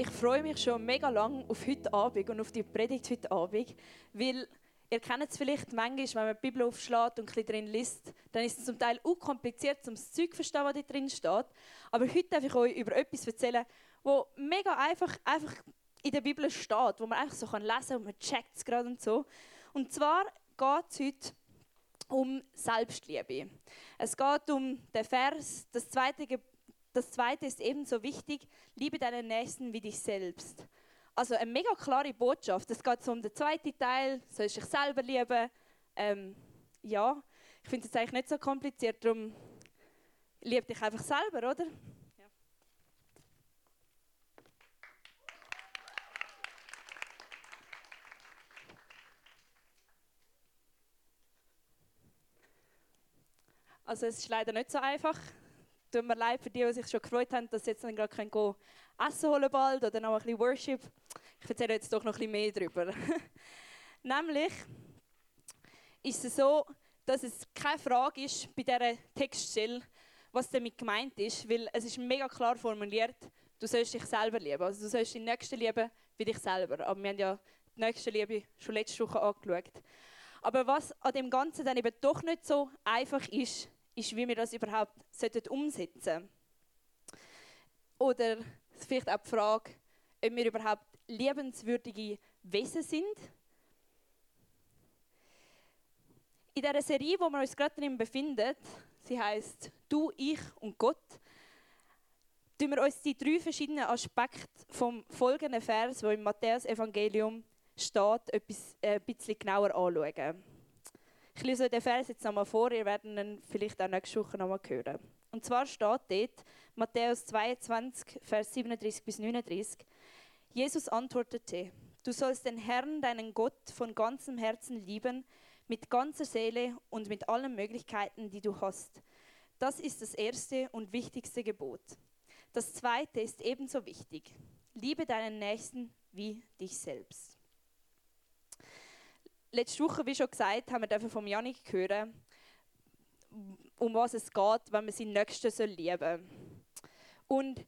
ich freue mich schon mega lang auf heute Abend und auf die Predigt heute Abend, weil ihr kennt es vielleicht manchmal, wenn man die Bibel aufschlägt und ein drin liest, dann ist es zum Teil auch kompliziert, um das Zeug zu verstehen, was da drin steht. Aber heute darf ich euch über etwas erzählen, wo mega einfach, einfach in der Bibel steht, wo man einfach so lesen kann und man checkt es gerade und so. Und zwar geht es heute um Selbstliebe. Es geht um den Vers, das zweite das zweite ist ebenso wichtig, liebe deinen Nächsten wie dich selbst. Also eine mega klare Botschaft. Es geht so um den zweiten Teil, sollst dich selber lieben. Ähm, ja, ich finde es eigentlich nicht so kompliziert, darum lieb dich einfach selber, oder? Also es ist leider nicht so einfach tut mir leid für die, die sich schon gefreut haben, dass sie jetzt dann gerade können gehen essen holen bald oder noch ein bisschen Worship. Ich erzähle jetzt doch noch ein bisschen mehr darüber. Nämlich ist es so, dass es keine Frage ist bei dieser Textstelle, was damit gemeint ist, weil es ist mega klar formuliert, du sollst dich selber lieben. Also du sollst den Nächsten lieben wie dich selber. Aber wir haben ja die nächste Liebe schon letzte Woche angeschaut. Aber was an dem Ganzen dann eben doch nicht so einfach ist, ist, wie wir das überhaupt umsetzen sollten. Oder vielleicht auch die Frage, ob wir überhaupt liebenswürdige Wesen sind. In dieser Serie, wo wir uns gerade drin befinden, sie heißt Du, ich und Gott, tun wir uns die drei verschiedenen Aspekte vom folgenden Vers, wo im Matthäus-Evangelium steht, etwas äh, ein bisschen genauer anschauen. Ich lese den Vers jetzt nochmal vor, ihr werdet ihn vielleicht auch nächste Woche nochmal hören. Und zwar steht dort, Matthäus 22, Vers 37 bis 39, Jesus antwortete, du sollst den Herrn, deinen Gott, von ganzem Herzen lieben, mit ganzer Seele und mit allen Möglichkeiten, die du hast. Das ist das erste und wichtigste Gebot. Das zweite ist ebenso wichtig. Liebe deinen Nächsten wie dich selbst letzte Woche, wie schon gesagt, haben wir von Janik hören, um was es geht, wenn man seinen Nächsten lieben soll. Und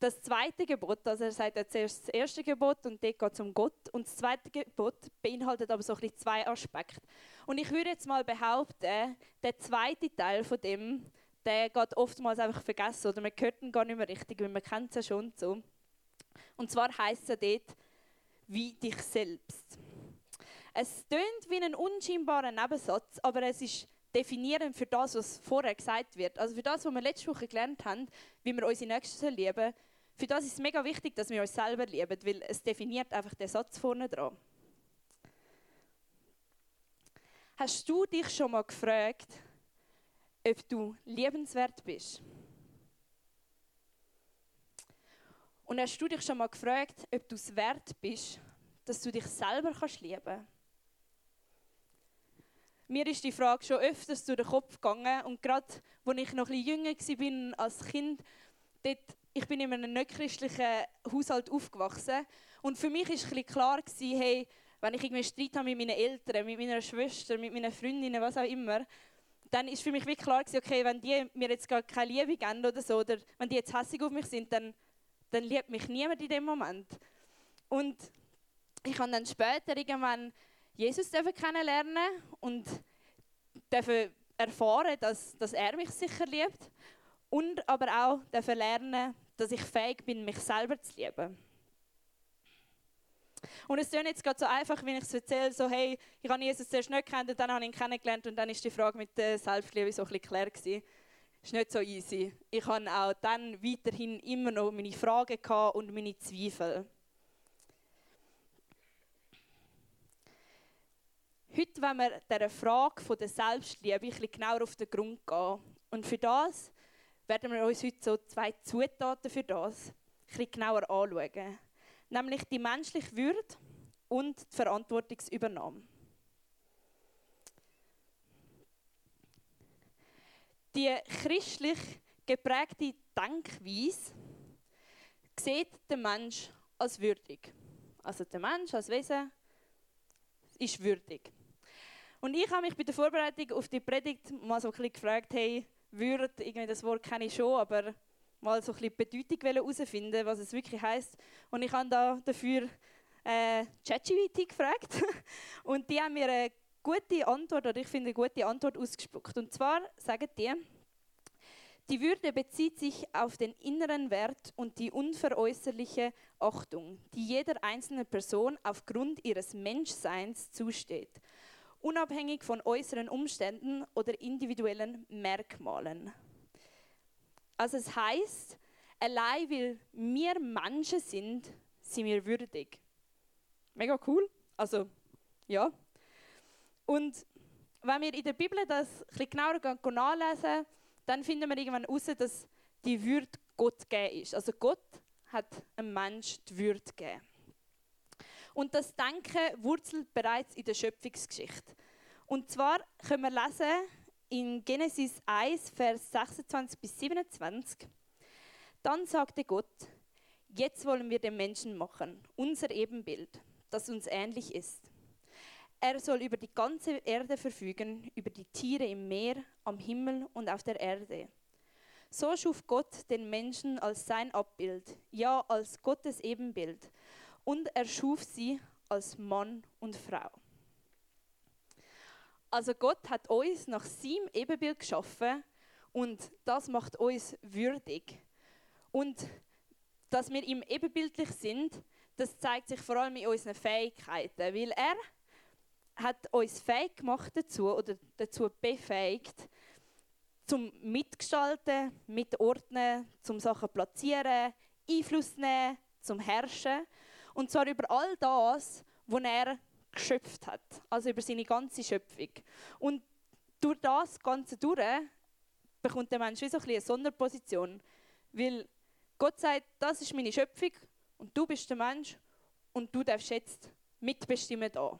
das zweite Gebot, also er sagt jetzt erst das erste Gebot und dort geht es um Gott. Und das zweite Gebot beinhaltet aber so ein bisschen zwei Aspekte. Und ich würde jetzt mal behaupten, der zweite Teil von dem, der geht oftmals einfach vergessen oder man hört ihn gar nicht mehr richtig, weil man kennt es ja schon so. Und zwar heißt es dort, wie dich selbst. Es tönt wie ein unscheinbarer Nebensatz, aber es ist definierend für das, was vorher gesagt wird. Also für das, was wir letzte Woche gelernt haben, wie wir unsere Nächsten lieben, für das ist es mega wichtig, dass wir uns selber lieben, weil es definiert einfach den Satz vorne dran. Hast du dich schon mal gefragt, ob du liebenswert bist? Und hast du dich schon mal gefragt, ob du es wert bist, dass du dich selber kannst lieben kannst? Mir ist die Frage schon öfters durch den Kopf gegangen und gerade, als ich noch ein jünger war als Kind, dort, ich bin in einem nicht-christlichen Haushalt aufgewachsen und für mich war ein klar, gewesen, hey, wenn ich irgendwie Streit habe mit meinen Eltern, mit meiner Schwester, mit meinen Freundinnen, was auch immer, dann ist für mich wirklich klar gewesen, okay, wenn die mir jetzt gar keine Liebe geben oder so, oder wenn die jetzt hässlich auf mich sind, dann, dann liebt mich niemand in dem Moment. Und ich habe dann später irgendwann Jesus kennenlernen und erfahren, dass, dass er mich sicher liebt und aber auch lernen, dass ich fähig bin, mich selber zu lieben. Und es ist jetzt gerade so einfach, wenn ich es erzähle, so hey, ich habe Jesus zuerst nicht kennt und dann habe ich ihn kennengelernt und dann ist die Frage mit der Selbstliebe so ein bisschen klar gewesen. Ist nicht so easy. Ich habe auch dann weiterhin immer noch meine Fragen und meine Zweifel. Heute wollen wir dieser Frage der Selbstliebe bisschen genauer auf den Grund gehen. Und für das werden wir uns heute so zwei Zutaten für das bisschen genauer anschauen. Nämlich die menschliche Würde und die Verantwortungsübernahme. Die christlich geprägte Denkweise sieht den Mensch als würdig. Also der Mensch als Wesen ist würdig. Und ich habe mich bei der Vorbereitung auf die Predigt mal so ein bisschen gefragt, hey, Würde, irgendwie das Wort kenne ich schon, aber mal so ein bisschen Bedeutung herausfinden, was es wirklich heißt. Und ich habe da dafür äh, ChatGPT gefragt und die haben mir eine gute Antwort, oder ich finde eine gute Antwort ausgespuckt. Und zwar sagen die, die Würde bezieht sich auf den inneren Wert und die unveräußerliche Achtung, die jeder einzelnen Person aufgrund ihres Menschseins zusteht, unabhängig von äußeren Umständen oder individuellen Merkmalen. Also es heißt, allein weil wir Menschen sind, sind wir würdig. Mega cool. Also, ja. Und wenn wir in der Bibel das bisschen genauer nachlesen, dann finden wir irgendwann heraus, dass die Würde Gott gegeben ist. Also Gott hat einem Menschen die Würde gegeben. Und das Denken wurzelt bereits in der Schöpfungsgeschichte. Und zwar können wir lesen in Genesis 1, Vers 26 bis 27. Dann sagte Gott, jetzt wollen wir den Menschen machen, unser Ebenbild, das uns ähnlich ist. Er soll über die ganze Erde verfügen, über die Tiere im Meer, am Himmel und auf der Erde. So schuf Gott den Menschen als sein Abbild, ja als Gottes Ebenbild, und er schuf sie als Mann und Frau. Also Gott hat uns nach seinem Ebenbild geschaffen und das macht uns würdig. Und dass wir ihm ebenbildlich sind, das zeigt sich vor allem in unseren Fähigkeiten, weil er hat uns fähig gemacht dazu oder dazu befähigt, zum Mitgestalten, Mitordnen, zum Sachen platzieren, Einfluss nehmen, zum Herrschen. Und zwar über all das, was er geschöpft hat, also über seine ganze Schöpfung. Und durch das Ganze durch bekommt der Mensch wie so ein eine Sonderposition, weil Gott sagt, das ist meine Schöpfung und du bist der Mensch und du darfst jetzt mitbestimmen da.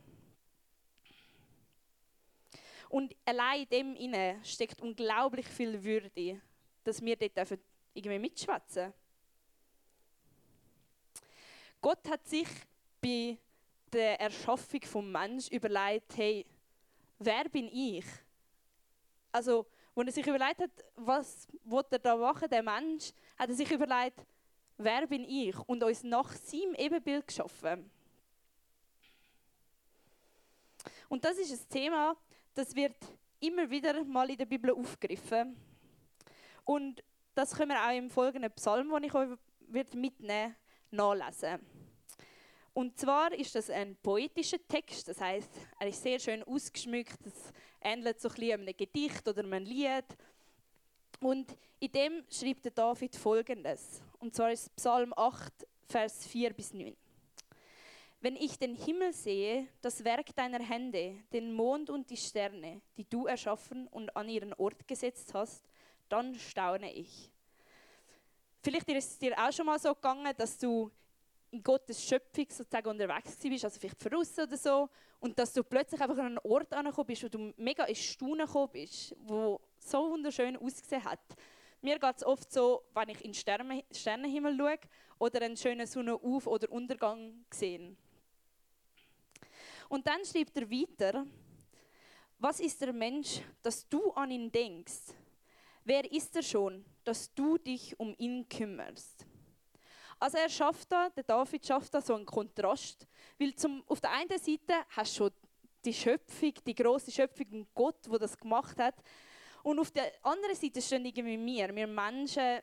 Und allein in dem steckt unglaublich viel Würde, dass wir dort irgendwie mitschwätzen Gott hat sich bei der Erschaffung vom Mensch überlegt, hey, wer bin ich? Also, als er sich überlegt hat, was er da machen, der Mensch, hat er sich überlegt, wer bin ich? Und uns nach seinem Ebenbild geschaffen. Und das ist ein Thema, das wird immer wieder mal in der Bibel aufgegriffen. Und das können wir auch im folgenden Psalm, den ich euch mitnehmen nachlesen. Und zwar ist das ein poetischer Text, das heißt, er ist sehr schön ausgeschmückt, es ähnelt so ein bisschen einem Gedicht oder einem Lied. Und in dem schreibt der David folgendes, und zwar ist Psalm 8, Vers 4 bis 9. Wenn ich den Himmel sehe, das Werk deiner Hände, den Mond und die Sterne, die du erschaffen und an ihren Ort gesetzt hast, dann staune ich. Vielleicht ist es dir auch schon mal so gegangen, dass du in Gottes Schöpfung sozusagen unterwegs bist, also vielleicht verrissen oder so, und dass du plötzlich einfach an einen Ort angekommen bist, wo du mega in Staunen gekommen bist, wo so wunderschön ausgesehen hat. Mir geht es oft so, wenn ich in den Sternenhimmel schaue oder einen schönen Sonnenauf- oder Untergang sehe. Und dann schreibt er weiter, was ist der Mensch, dass du an ihn denkst? Wer ist er schon, dass du dich um ihn kümmerst? Also er schafft da, der David schafft da so einen Kontrast, weil zum, auf der einen Seite hast du schon die Schöpfung, die große Schöpfung und Gott, wo das gemacht hat, und auf der anderen Seite stehen irgendwie wir, wir Menschen,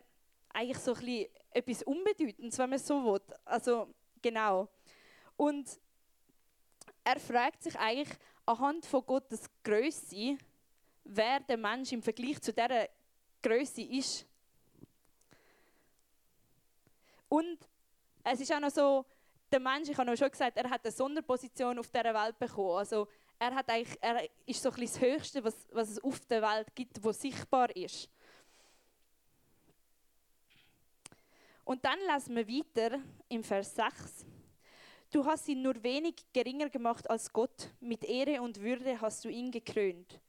eigentlich so ein etwas Unbedeutendes, wenn man so will. Also genau. Und er fragt sich eigentlich anhand von Gottes Größe, wer der Mensch im Vergleich zu dieser Größe ist. Und es ist auch noch so, der Mensch, ich habe noch schon gesagt, er hat eine Sonderposition auf dieser Welt bekommen. Also er, hat eigentlich, er ist so ein das Höchste, was, was es auf der Welt gibt, wo sichtbar ist. Und dann lesen wir weiter im Vers 6. Du hast ihn nur wenig geringer gemacht als Gott, mit Ehre und Würde hast du ihn gekrönt.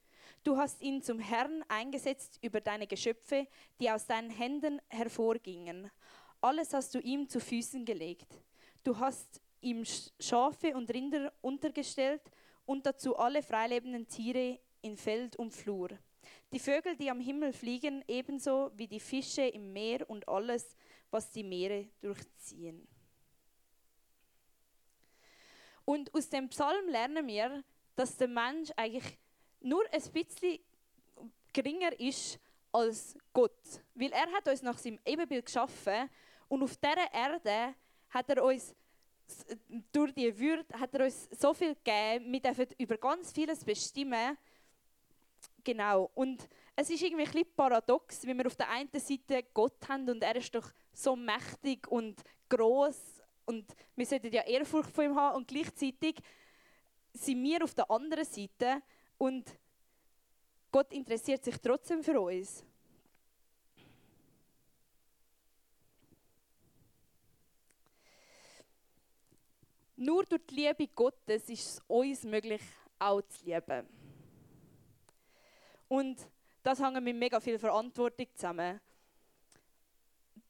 Du hast ihn zum Herrn eingesetzt über deine Geschöpfe, die aus deinen Händen hervorgingen. Alles hast du ihm zu Füßen gelegt. Du hast ihm Schafe und Rinder untergestellt und dazu alle freilebenden Tiere in Feld und Flur. die Vögel, die am Himmel fliegen, ebenso wie die Fische im Meer und alles, was die Meere durchziehen. Und aus dem Psalm lernen wir, dass der Mensch eigentlich nur ein bisschen geringer ist als Gott. Weil er hat uns nach seinem Ebenbild geschaffen und auf dieser Erde hat er uns durch die Würde hat er uns so viel gegeben, wir dürfen über ganz vieles bestimmen. Genau. Und es ist irgendwie ein bisschen paradox, wie wir auf der einen Seite Gott haben und er ist doch so mächtig und groß und wir sollten ja Ehrfurcht vor ihm haben und gleichzeitig sind wir auf der anderen Seite und Gott interessiert sich trotzdem für uns. Nur durch die Liebe Gottes ist es uns möglich, auch zu lieben. Und das hängt mit mega viel Verantwortung zusammen,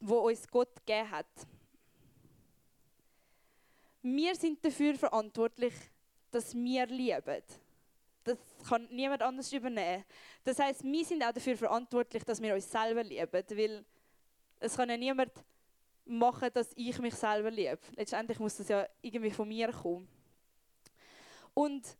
wo uns Gott gegeben hat. Wir sind dafür verantwortlich, dass wir lieben. Das kann niemand anders übernehmen. Das heißt, wir sind auch dafür verantwortlich, dass wir uns selber lieben, weil es kann ja niemand machen, dass ich mich selber liebe. Letztendlich muss das ja irgendwie von mir kommen. Und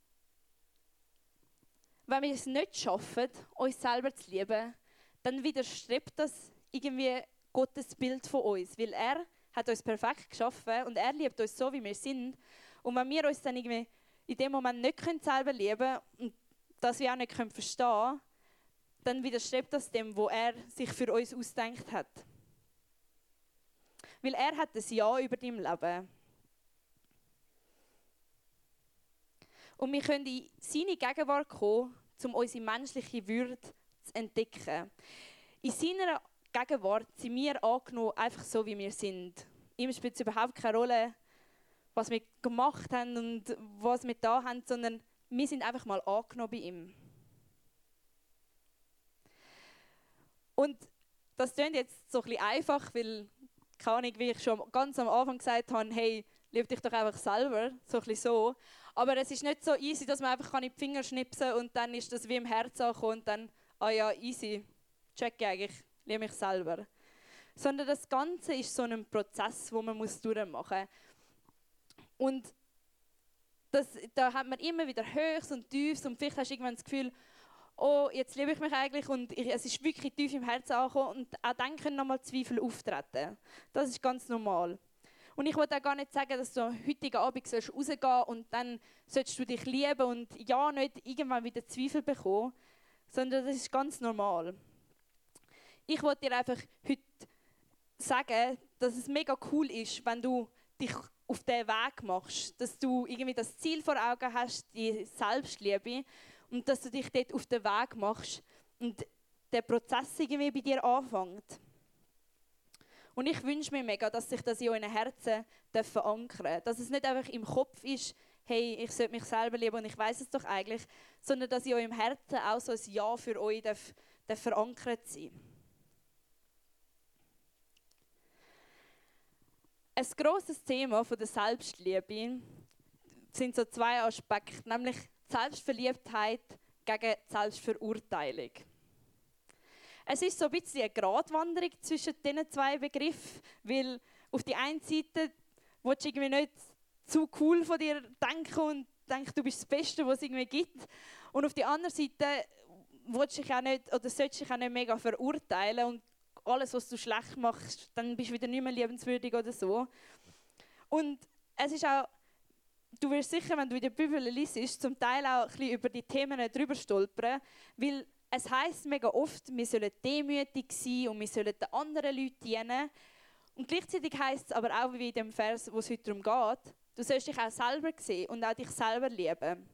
wenn wir es nicht schaffen, uns selber zu lieben, dann widerstrebt das irgendwie Gottes Bild von uns, weil er hat uns perfekt geschaffen und er liebt uns so, wie wir sind. Und wenn wir uns dann irgendwie in dem Moment nicht können selber lieben und das wir auch nicht können verstehen dann widerstrebt das dem, wo er sich für uns ausdenkt hat. Weil er hat das Ja über dein Leben. Und wir können in seine Gegenwart kommen, um unsere menschliche Würde zu entdecken. In seiner Gegenwart sind wir angenommen, einfach so wie wir sind. Ihm spielt es überhaupt keine Rolle, was wir gemacht haben und was wir da haben, sondern wir sind einfach mal angenommen bei ihm. Und das klingt jetzt so ein bisschen einfach, weil keine Ahnung, wie ich schon ganz am Anfang gesagt habe, hey, lieb dich doch einfach selber, so ein so. Aber es ist nicht so easy, dass man einfach in die Finger schnipsen kann und dann ist das wie im Herz angekommen und dann, ah ja, easy, check ich eigentlich, liebe mich selber. Sondern das Ganze ist so ein Prozess, wo man durchmachen muss. Und das, da hat man immer wieder Höchst und Tiefs und vielleicht hast du irgendwann das Gefühl, oh, jetzt liebe ich mich eigentlich und ich, es ist wirklich tief im Herzen angekommen und auch dann können nochmal Zweifel auftreten. Das ist ganz normal. Und ich wollte auch gar nicht sagen, dass du am heutigen Abend sollst und dann sollst du dich lieben und ja nicht irgendwann wieder Zweifel bekommen, sondern das ist ganz normal. Ich wollte dir einfach heute sagen, dass es mega cool ist, wenn du dich auf diesen Weg machst, dass du irgendwie das Ziel vor Augen hast, die Selbstliebe und dass du dich dort auf den Weg machst und der Prozess irgendwie bei dir anfängt. Und ich wünsche mir mega, dass sich das in euren Herzen verankern darf. Dass es nicht einfach im Kopf ist, hey, ich sollte mich selber lieben und ich weiß es doch eigentlich, sondern dass in eurem Herzen auch so ein Ja für euch darf, darf verankert sein Ein grosses Thema von der Selbstliebe sind so zwei Aspekte, nämlich Selbstverliebtheit gegen Selbstverurteilung. Es ist so ein bisschen eine Gratwanderung zwischen diesen zwei Begriffen, weil auf die einen Seite willst du irgendwie nicht zu cool von dir denken und denkst, du bist das Beste, was es irgendwie gibt. Und auf die andere Seite willst du dich auch nicht, oder sollst dich auch nicht mega verurteilen und alles, was du schlecht machst, dann bist du wieder nicht mehr liebenswürdig oder so. Und es ist auch du wirst sicher, wenn du in der Bibel liest, zum Teil auch ein bisschen über die Themen drüber stolpern, weil es heißt mega oft, wir sollen demütig sein und wir sollen den anderen Leuten dienen. Und gleichzeitig heißt es aber auch, wie in dem Vers, wo es heute darum geht, du sollst dich auch selber sehen und auch dich selber lieben.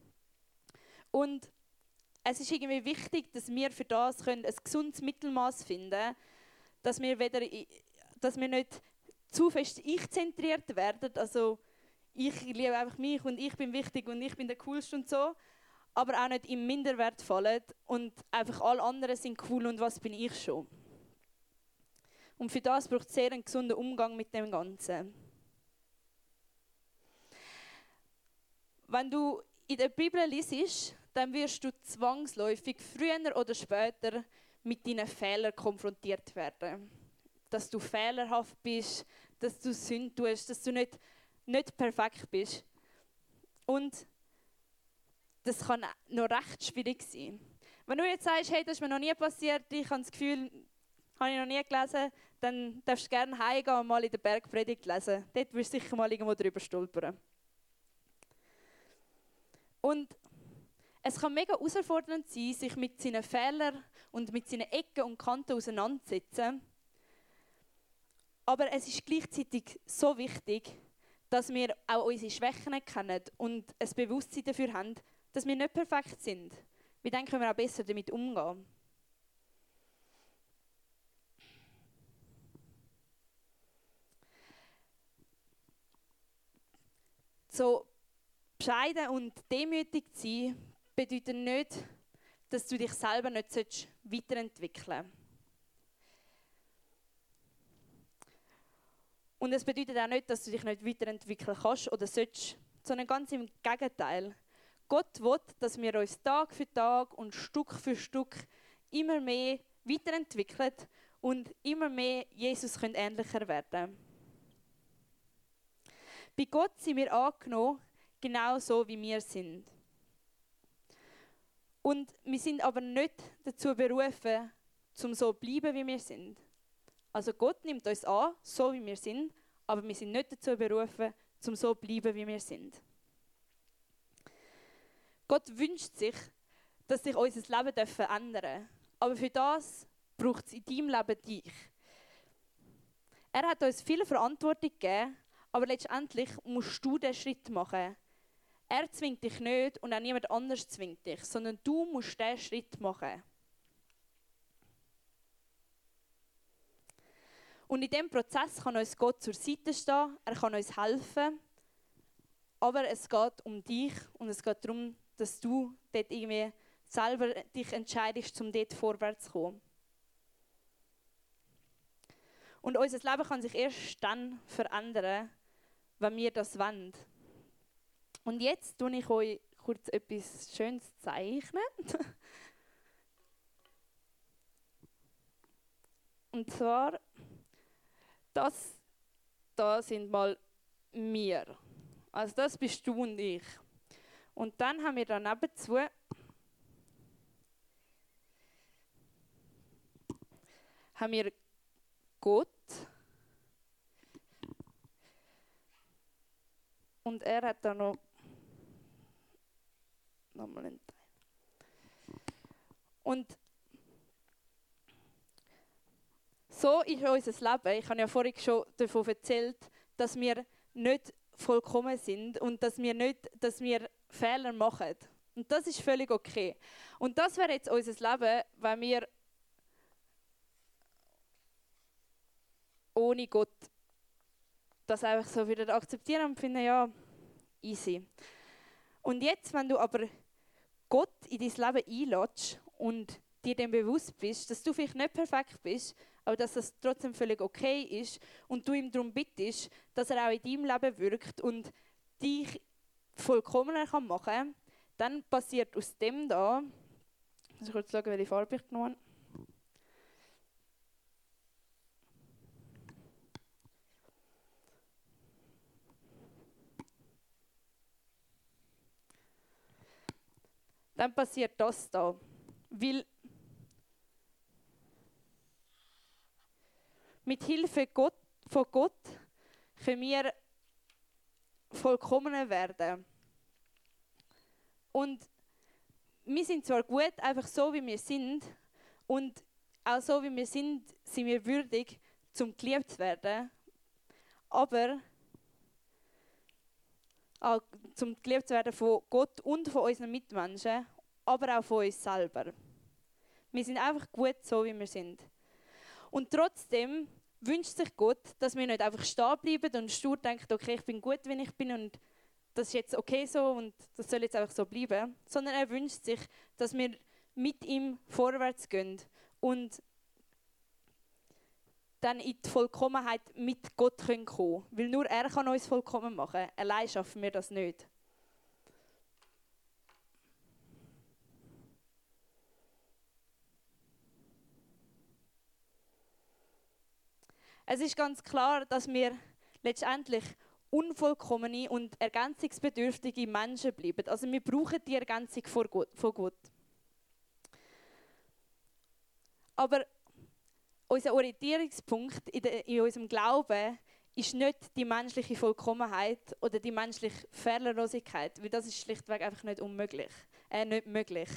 Und es ist irgendwie wichtig, dass wir für das können ein gesundes Mittelmaß finden können, dass wir, weder, dass wir nicht zu fest ich-zentriert werden, also ich liebe einfach mich und ich bin wichtig und ich bin der Coolste und so, aber auch nicht im Minderwert fallen und einfach alle anderen sind cool und was bin ich schon. Und für das braucht es sehr einen gesunden Umgang mit dem Ganzen. Wenn du in der Bibel liest, dann wirst du zwangsläufig früher oder später mit deinen Fehlern konfrontiert werden. Dass du fehlerhaft bist, dass du Sünde tust, dass du nicht, nicht perfekt bist. Und das kann noch recht schwierig sein. Wenn du jetzt sagst, hey, das ist mir noch nie passiert, ich habe das Gefühl, habe ich noch nie gelesen, dann darfst du gerne heimgehen und mal in der Bergpredigt lesen. Dort wirst du sicher mal irgendwo drüber stolpern. Und es kann mega herausfordernd sein, sich mit seinen Fehlern und mit seinen Ecken und Kanten auseinanderzusetzen. Aber es ist gleichzeitig so wichtig, dass wir auch unsere Schwächen kennen und ein Bewusstsein dafür haben, dass wir nicht perfekt sind. Wie dann können wir auch besser damit umgehen. So bescheiden und demütig zu sein, bedeutet nicht, dass du dich selber nicht weiterentwickeln sollst. Und es bedeutet auch nicht, dass du dich nicht weiterentwickeln kannst oder sollst, sondern ganz im Gegenteil. Gott will, dass wir uns Tag für Tag und Stück für Stück immer mehr weiterentwickeln und immer mehr Jesus können ähnlicher werden. Bei Gott sind wir angenommen, genau so wie wir sind. Und wir sind aber nicht dazu berufen, zum so bleiben, wie wir sind. Also Gott nimmt uns an, so wie wir sind, aber wir sind nicht dazu berufen, zum so bleiben, wie wir sind. Gott wünscht sich, dass sich unser Leben verändern darf. Aber für das braucht es in deinem Leben dich. Er hat uns viel Verantwortung gegeben, aber letztendlich musst du den Schritt machen. Er zwingt dich nicht und auch niemand anders zwingt dich, sondern du musst den Schritt machen. Und in diesem Prozess kann uns Gott zur Seite stehen, er kann uns helfen, aber es geht um dich und es geht darum, dass du dort irgendwie selber dich entscheidest, um dort vorwärts zu kommen. Und unser Leben kann sich erst dann verändern, wenn wir das wollen. Und jetzt tue ich euch kurz etwas Schönes zeichnen. Und zwar, das da sind mal wir. Also das bist du und ich. Und dann haben wir daneben zu haben wir Gott und er hat da noch nochmal einen Teil. Und so ist unser Leben. Ich habe ja vorhin schon davon erzählt, dass wir nicht vollkommen sind und dass wir nicht, dass wir Fehler machen. Und das ist völlig okay. Und das wäre jetzt unser Leben, wenn wir ohne Gott das einfach so wieder akzeptieren und finden, ja, easy. Und jetzt, wenn du aber Gott in dein Leben einlädst und dir dem bewusst bist, dass du vielleicht nicht perfekt bist, aber dass das trotzdem völlig okay ist und du ihm darum bittest, dass er auch in deinem Leben wirkt und dich vollkommener machen kann, dann passiert aus dem da, muss kurz schauen, welche Farbe ich genommen habe. Dann passiert das da. Weil mit Hilfe Gott, von Gott können wir vollkommener werden. Und wir sind zwar gut, einfach so wie wir sind, und auch so wie wir sind, sind wir würdig, zum geliebt zu werden, aber auch zum geliebt zu werden von Gott und von unseren Mitmenschen, aber auch von uns selber. Wir sind einfach gut so, wie wir sind. Und trotzdem wünscht sich Gott, dass wir nicht einfach stehen bleiben und stur denken, okay, ich bin gut, wie ich bin und das ist jetzt okay so und das soll jetzt einfach so bleiben, sondern er wünscht sich, dass wir mit ihm vorwärts gehen und dann in die Vollkommenheit mit Gott kommen können. Weil nur er kann uns vollkommen machen. Allein schaffen wir das nicht. Es ist ganz klar, dass wir letztendlich unvollkommene und ergänzungsbedürftige Menschen bleiben. Also wir brauchen die Ergänzung von Gott. Aber unser Orientierungspunkt in, unserem Glauben ist nicht die menschliche Vollkommenheit oder die menschliche Fehlerlosigkeit, weil das ist schlichtweg einfach nicht unmöglich, äh, nicht möglich.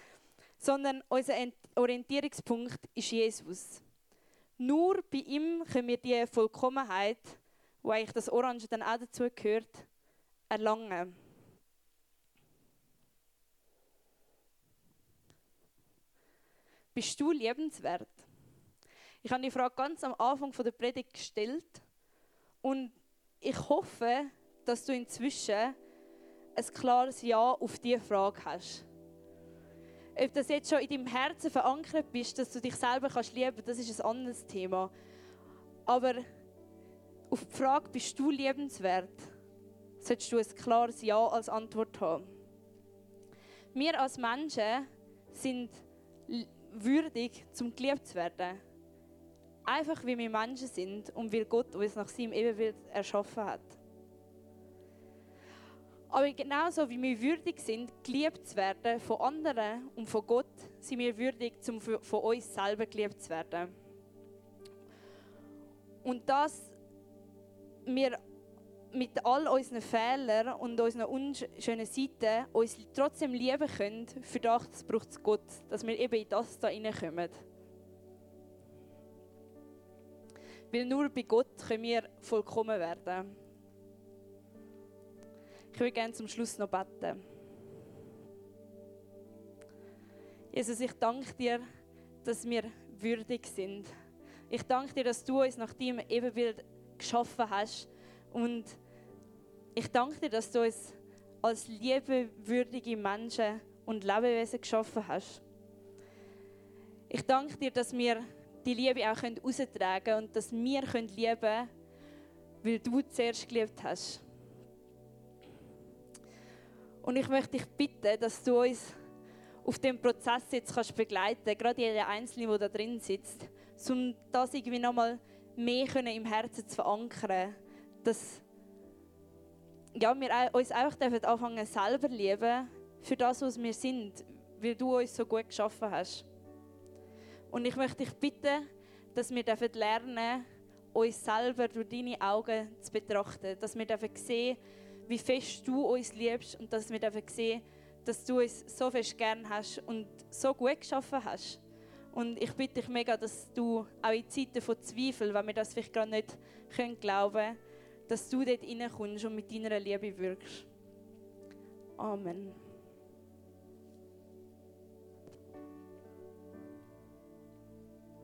Sondern unser Orientierungspunkt ist Jesus. Nur bei ihm können wir die Vollkommenheit, wo eigentlich das Orange dann auch dazu gehört, erlangen. Bist du liebenswert? Ich habe die Frage ganz am Anfang der Predigt gestellt und ich hoffe, dass du inzwischen ein klares Ja auf diese Frage hast. Ob das jetzt schon in deinem Herzen verankert bist, dass du dich selber kannst lieben das ist ein anderes Thema. Aber auf die Frage, bist du liebenswert, solltest du ein klares Ja als Antwort haben. Wir als Menschen sind würdig, zum geliebt zu werden. Einfach wie wir Menschen sind und weil Gott uns nach seinem Ebenbild erschaffen hat. Aber genauso wie wir würdig sind, geliebt zu werden von anderen und von Gott, sind wir würdig, um von uns selber geliebt zu werden. Und dass wir mit all unseren Fehlern und unseren unschönen Seiten uns trotzdem lieben können, für das braucht es Gott, dass wir eben in das da hineinkommen. Weil nur bei Gott können wir vollkommen werden. Ich würde gerne zum Schluss noch beten. Jesus, ich danke dir, dass wir würdig sind. Ich danke dir, dass du uns nach deinem Ebenbild geschaffen hast. Und ich danke dir, dass du uns als liebewürdige Menschen und Lebewesen geschaffen hast. Ich danke dir, dass wir die Liebe auch austragen können und dass wir lieben können, weil du zuerst geliebt hast. Und ich möchte dich bitten, dass du uns auf dem Prozess jetzt kannst begleiten, gerade jeder Einzelne, der da drin sitzt, um das irgendwie nochmal mehr im Herzen zu verankern, dass ja, wir uns einfach anfangen selber lieben für das, was wir sind, weil du uns so gut geschaffen hast. Und ich möchte dich bitten, dass wir lernen uns selber durch deine Augen zu betrachten. Dass wir sehen wie fest du uns liebst und dass wir sehen dass du uns so fest gern hast und so gut geschaffen hast. Und ich bitte dich mega, dass du auch in Zeiten von Zweifel, wenn wir das vielleicht gerade nicht können glauben dass du dort reinkommst und mit deiner Liebe wirkst. Amen.